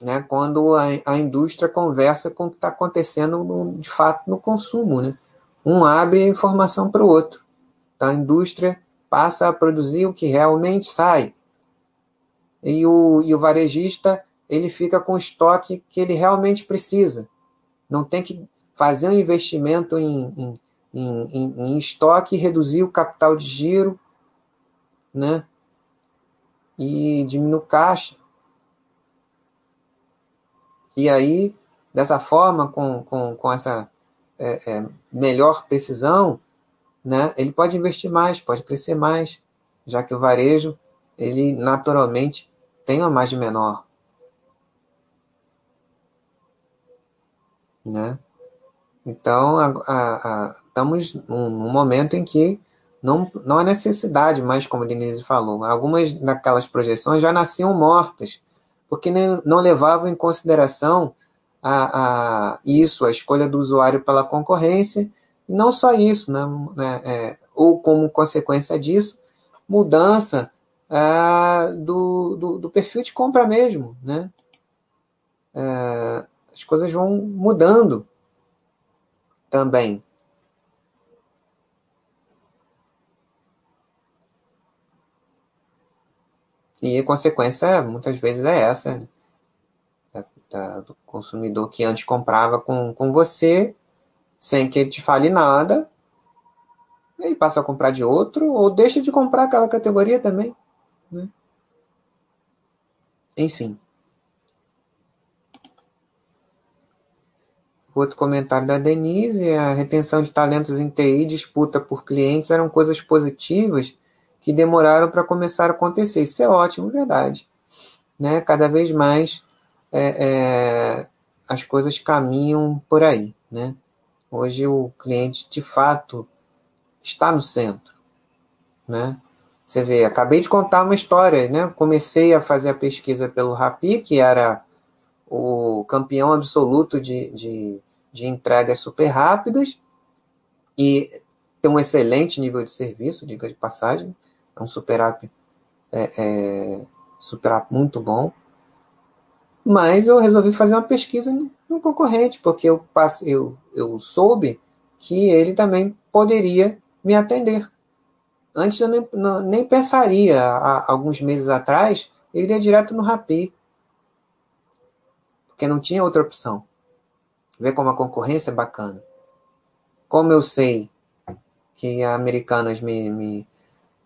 né? quando a, a indústria conversa com o que está acontecendo no, de fato no consumo. Né? Um abre a informação para o outro. Então, a indústria passa a produzir o que realmente sai. E o, e o varejista ele fica com o estoque que ele realmente precisa. Não tem que fazer um investimento em, em, em, em, estoque, reduzir o capital de giro, né? E diminuir o caixa. E aí, dessa forma, com, com, com essa é, é, melhor precisão, né, ele pode investir mais, pode crescer mais, já que o varejo, ele naturalmente tem uma margem menor. Né? Então, estamos num, momento em que não, não há necessidade mais, como Denise falou. Algumas daquelas projeções já nasciam mortas, porque não levavam em consideração a, a, isso, a escolha do usuário pela concorrência, e não só isso, né, né é, ou como consequência disso, mudança é, do, do, do, perfil de compra mesmo, né? É, as coisas vão mudando também. E a consequência muitas vezes é essa, né? da, da, do consumidor que antes comprava com, com você, sem que ele te fale nada, ele passa a comprar de outro, ou deixa de comprar aquela categoria também. Né? Enfim. Outro comentário da Denise, a retenção de talentos em TI, disputa por clientes eram coisas positivas que demoraram para começar a acontecer. Isso é ótimo, verdade. Né? Cada vez mais é, é, as coisas caminham por aí. Né? Hoje o cliente, de fato, está no centro. Né? Você vê, acabei de contar uma história, né? Comecei a fazer a pesquisa pelo Rapi, que era o campeão absoluto de, de, de entregas super rápidas e tem um excelente nível de serviço, diga de passagem, é um super app, é, é, super app muito bom. Mas eu resolvi fazer uma pesquisa no concorrente, porque eu, passei, eu, eu soube que ele também poderia me atender. Antes eu nem, não, nem pensaria, há alguns meses atrás, eu iria direto no Rappi. Porque não tinha outra opção. Ver como a concorrência é bacana. Como eu sei que a Americanas me, me,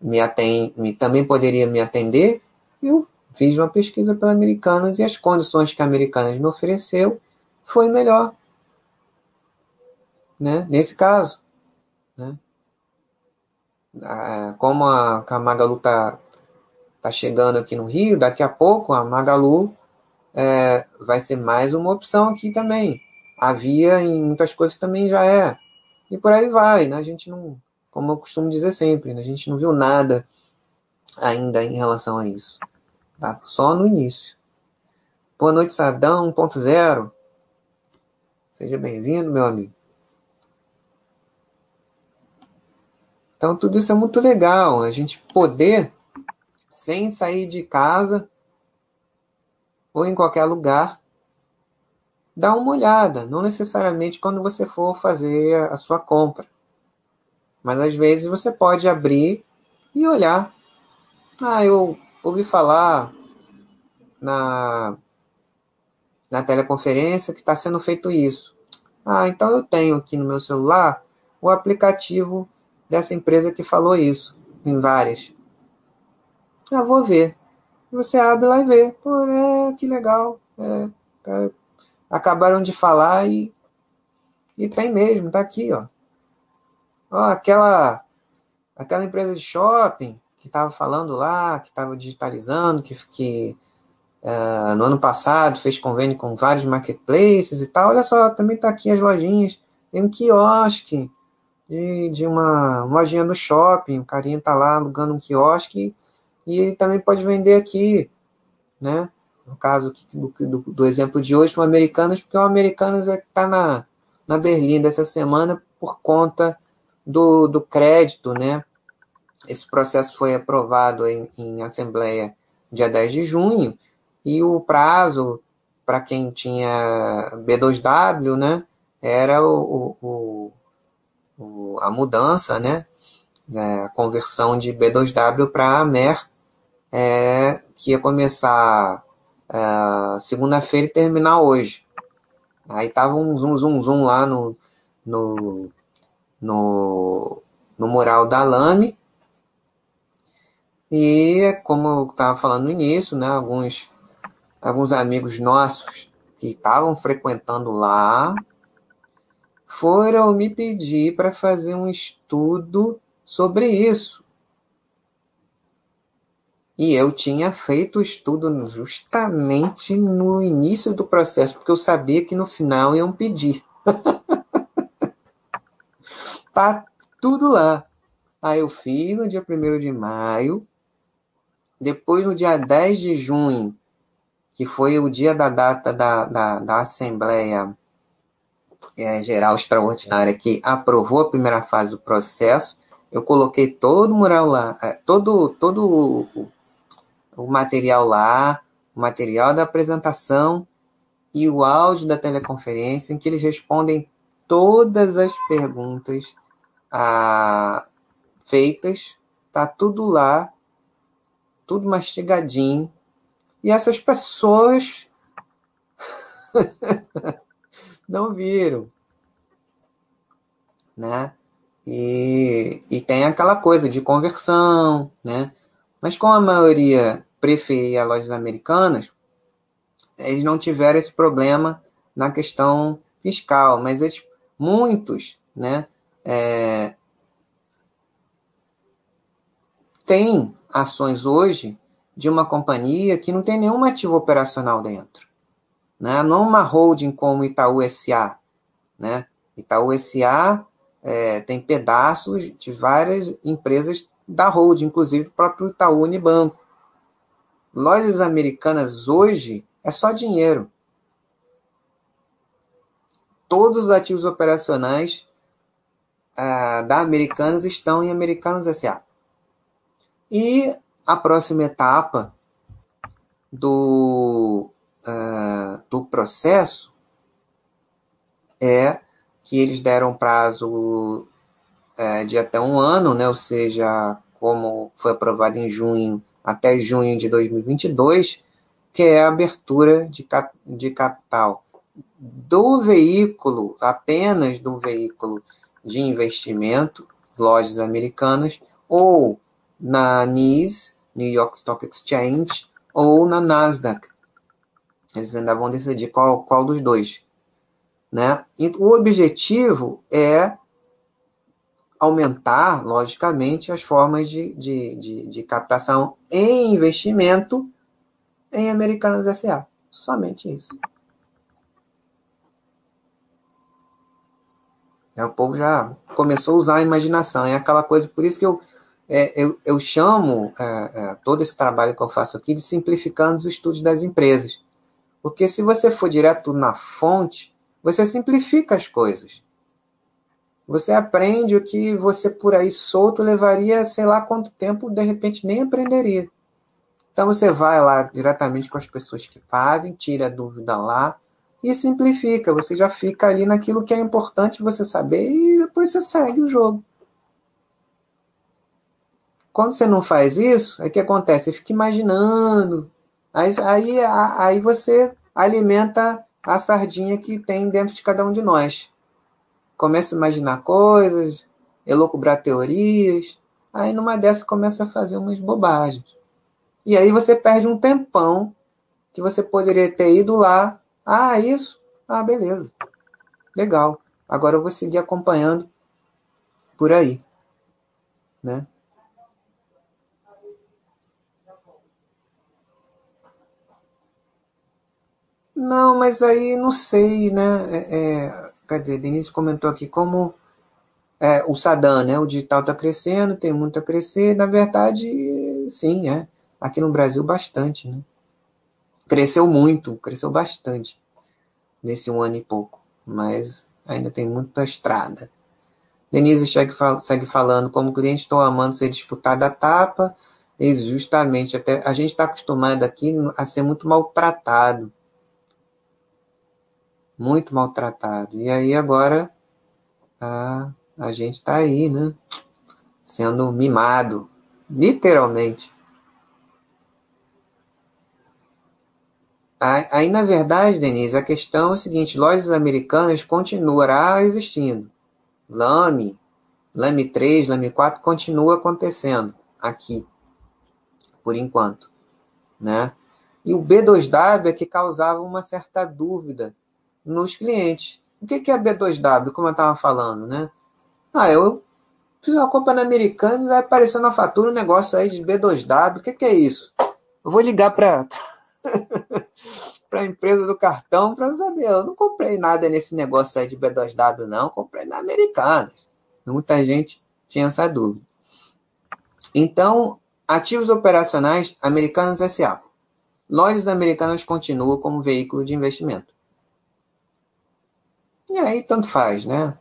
me, atende, também poderia me atender, eu fiz uma pesquisa pela Americanas e as condições que a Americanas me ofereceu foi melhor. Né? Nesse caso. Né? como a, a Magalu está tá chegando aqui no Rio, daqui a pouco a Magalu é, vai ser mais uma opção aqui também. Havia em muitas coisas também já é. E por aí vai, né? A gente não, como eu costumo dizer sempre, né? a gente não viu nada ainda em relação a isso. Tá? Só no início. Boa noite, Sadão 1.0. Seja bem-vindo, meu amigo. Então, tudo isso é muito legal, a gente poder, sem sair de casa ou em qualquer lugar, dar uma olhada, não necessariamente quando você for fazer a sua compra. Mas às vezes você pode abrir e olhar. Ah, eu ouvi falar na, na teleconferência que está sendo feito isso. Ah, então eu tenho aqui no meu celular o aplicativo dessa empresa que falou isso. Tem várias. Ah, vou ver. Você abre lá e vê. Pô, é, que legal. É, é, acabaram de falar e, e tem mesmo, tá aqui, ó. Aquela, aquela empresa de shopping que estava falando lá, que estava digitalizando, que, que uh, no ano passado fez convênio com vários marketplaces e tal. Olha só, também tá aqui as lojinhas. Tem um quiosque de, de uma lojinha no shopping, o carinha tá lá alugando um quiosque e ele também pode vender aqui, né? No caso do, do, do exemplo de hoje, o Americanas, porque o Americanas é está na, na Berlim dessa semana por conta do, do crédito, né? Esse processo foi aprovado em, em Assembleia dia 10 de junho e o prazo para quem tinha B2W, né, era o, o, o, a mudança, né, é, a conversão de B2W para AMER, é, que ia começar é, segunda-feira e terminar hoje. Aí tava um zoom, zoom, zoom lá no, no, no, no mural da Lame. E, como eu estava falando no início, né, alguns, alguns amigos nossos que estavam frequentando lá foram me pedir para fazer um estudo sobre isso. E eu tinha feito o estudo justamente no início do processo, porque eu sabia que no final iam pedir. <laughs> tá tudo lá. Aí eu fiz no dia 1 de maio, depois no dia 10 de junho, que foi o dia da data da, da, da Assembleia é, Geral Extraordinária que aprovou a primeira fase do processo, eu coloquei todo o mural lá, é, todo, todo o, o material lá, o material da apresentação e o áudio da teleconferência, em que eles respondem todas as perguntas ah, feitas, tá tudo lá, tudo mastigadinho. E essas pessoas <laughs> não viram, né? E, e tem aquela coisa de conversão, né? Mas como a maioria preferia lojas americanas, eles não tiveram esse problema na questão fiscal, mas eles, muitos, né, é, têm ações hoje de uma companhia que não tem nenhum ativo operacional dentro. Né? Não uma holding como Itaú SA. Né? Itaú SA é, tem pedaços de várias empresas da holding, inclusive o próprio Itaú Unibanco. Lojas americanas hoje é só dinheiro. Todos os ativos operacionais da Americanas estão em Americanas SA. E a próxima etapa do, uh, do processo é que eles deram prazo uh, de até um ano, né? ou seja, como foi aprovado em junho, até junho de 2022, que é a abertura de, cap de capital do veículo, apenas do veículo de investimento, lojas americanas, ou na NYSE, New York Stock Exchange, ou na Nasdaq. Eles ainda vão decidir qual, qual dos dois. Né? E o objetivo é aumentar, logicamente, as formas de, de, de, de captação e investimento em Americanas S.A. Somente isso. O povo já começou a usar a imaginação. É aquela coisa, por isso que eu, é, eu, eu, chamo é, é, todo esse trabalho que eu faço aqui de simplificando os estudos das empresas. Porque se você for direto na fonte, você simplifica as coisas. Você aprende o que você por aí solto levaria, sei lá quanto tempo, de repente nem aprenderia. Então você vai lá diretamente com as pessoas que fazem, tira a dúvida lá e simplifica. Você já fica ali naquilo que é importante você saber e depois você segue o jogo. Quando você não faz isso, o que acontece? Você fica imaginando. Aí, aí, aí você alimenta a sardinha que tem dentro de cada um de nós. Começa a imaginar coisas, elocubrar teorias. Aí numa dessas começa a fazer umas bobagens. E aí você perde um tempão que você poderia ter ido lá. Ah, isso? Ah, beleza. Legal. Agora eu vou seguir acompanhando por aí. Né? Não, mas aí não sei, né? É, é, cadê? Denise comentou aqui como é, o Saddam, né? O digital está crescendo, tem muito a crescer. Na verdade, sim, é. Aqui no Brasil, bastante, né? Cresceu muito, cresceu bastante nesse um ano e pouco, mas ainda tem muita estrada. Denise segue, falando, como cliente estou amando ser disputado a tapa, e justamente até a gente está acostumado aqui a ser muito maltratado muito maltratado. E aí agora a, a gente está aí, né? Sendo mimado, literalmente. Aí, na verdade, Denise, a questão é o seguinte: lojas americanas continuará existindo. Lame, Lame 3, Lame 4 continua acontecendo aqui, por enquanto. Né? E o B2W é que causava uma certa dúvida nos clientes. O que é B2W, como eu estava falando, né? Ah, eu fiz uma compra na Americanas, aí apareceu na fatura um negócio aí de B2W. O que, é isso? Eu vou ligar para <laughs> para a empresa do cartão para saber. Eu não comprei nada nesse negócio aí de B2W, não. Comprei na Americanas. Muita gente tinha essa dúvida. Então, ativos operacionais Americanas SA. Lojas americanas continuam como veículo de investimento. E aí tanto faz, né?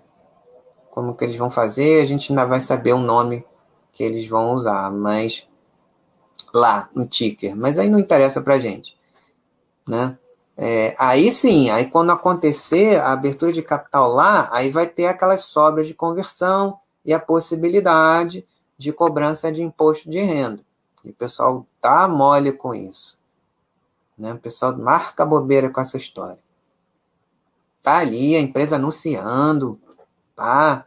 Como que eles vão fazer, a gente ainda vai saber o nome que eles vão usar, mas lá no ticker, mas aí não interessa para gente, né? É, aí sim, aí quando acontecer a abertura de capital lá, aí vai ter aquelas sobras de conversão e a possibilidade de cobrança de imposto de renda. E o pessoal tá mole com isso. Né? O pessoal marca bobeira com essa história. Tá ali a empresa anunciando, pá,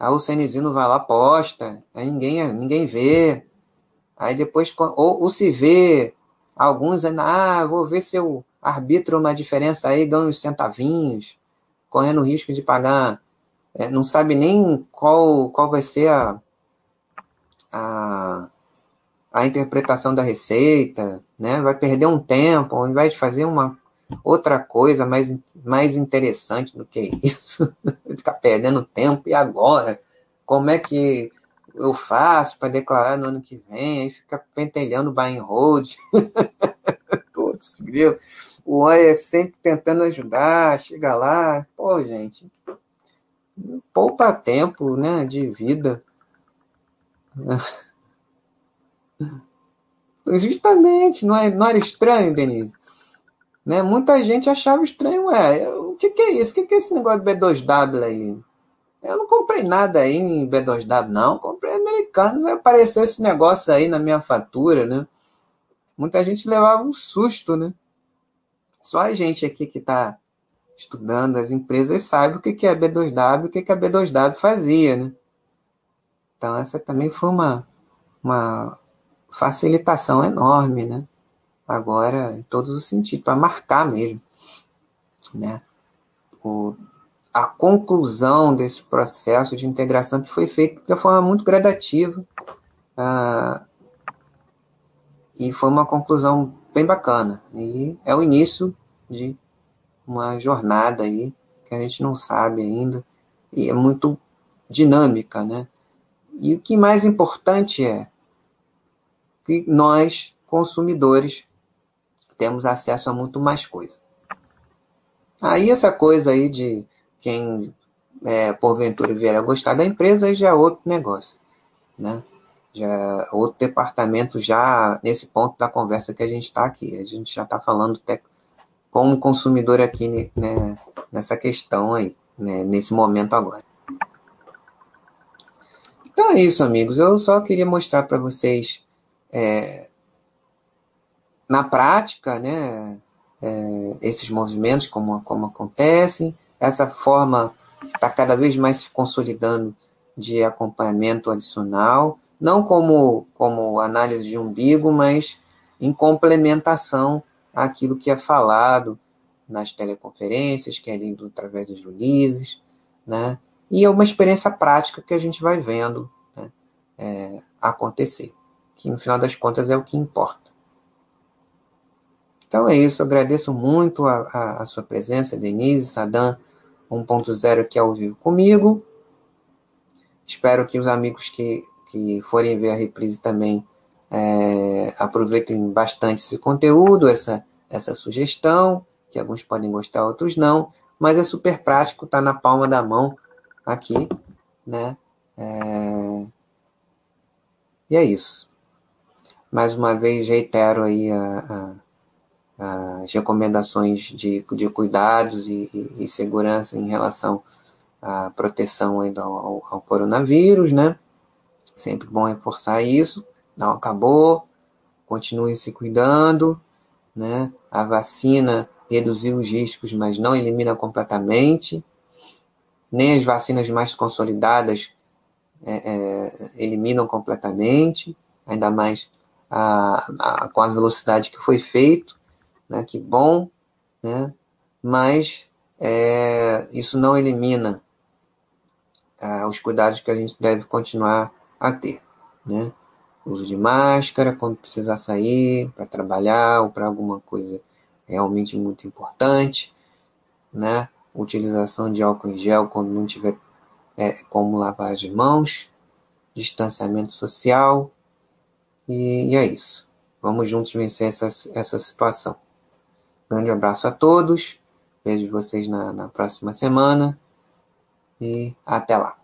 aí o Cenezino vai lá, posta, aí ninguém, ninguém vê. Aí depois, ou, ou se vê, alguns ainda, ah, vou ver se eu arbitro uma diferença aí, ganho uns centavinhos, correndo risco de pagar, é, não sabe nem qual, qual vai ser a, a, a interpretação da receita, né? vai perder um tempo, ao invés de fazer uma outra coisa mais, mais interessante do que isso, <laughs> ficar perdendo tempo, e agora? Como é que eu faço para declarar no ano que vem? Aí fica pentelhando buy and hold. <laughs> Todos, entendeu? Oi é sempre tentando ajudar, chega lá, pô, gente, poupa tempo, né, de vida. <laughs> Justamente, não, é, não era estranho, Denise? Né? Muita gente achava estranho, ué, o que, que é isso? O que, que é esse negócio de B2W aí? Eu não comprei nada aí em B2W, não. Comprei americanos, apareceu esse negócio aí na minha fatura, né? Muita gente levava um susto, né? Só a gente aqui que está estudando as empresas sabe o que é B2W, o que a B2W fazia, né? Então essa também foi uma, uma facilitação enorme, né? Agora, em todos os sentidos, para marcar mesmo, né? O, a conclusão desse processo de integração que foi feito de forma muito gradativa ah, e foi uma conclusão bem bacana. E é o início de uma jornada aí que a gente não sabe ainda e é muito dinâmica, né? E o que mais importante é que nós, consumidores, temos acesso a muito mais coisa. Aí essa coisa aí de quem é, porventura vier a gostar da empresa já é outro negócio, né? Já outro departamento já nesse ponto da conversa que a gente está aqui. A gente já está falando até como consumidor aqui né, nessa questão aí, né, nesse momento agora. Então é isso, amigos. Eu só queria mostrar para vocês é, na prática, né, é, esses movimentos, como, como acontecem, essa forma está cada vez mais se consolidando de acompanhamento adicional não como, como análise de umbigo, mas em complementação àquilo que é falado nas teleconferências, que é lido através dos releases, né? E é uma experiência prática que a gente vai vendo né? é, acontecer, que no final das contas é o que importa. Então é isso, agradeço muito a, a, a sua presença, Denise, Sadam 1.0 aqui ao vivo comigo. Espero que os amigos que que forem ver a reprise também é, aproveitem bastante esse conteúdo, essa, essa sugestão, que alguns podem gostar, outros não, mas é super prático, está na palma da mão aqui, né? É... E é isso. Mais uma vez reitero aí a, a, as recomendações de, de cuidados e, e, e, segurança em relação à proteção aí do, ao, ao coronavírus, né? Sempre bom reforçar isso. Não acabou. Continue se cuidando. Né? A vacina reduziu os riscos, mas não elimina completamente. Nem as vacinas mais consolidadas é, é, eliminam completamente, ainda mais a, a, com a velocidade que foi feito, né? que bom, né? mas é, isso não elimina ah, os cuidados que a gente deve continuar a ter, né? Uso de máscara quando precisar sair para trabalhar ou para alguma coisa realmente muito importante, né? Utilização de álcool em gel quando não tiver é, como lavar as mãos, distanciamento social e, e é isso. Vamos juntos vencer essa, essa situação. Grande abraço a todos. Vejo vocês na, na próxima semana e até lá.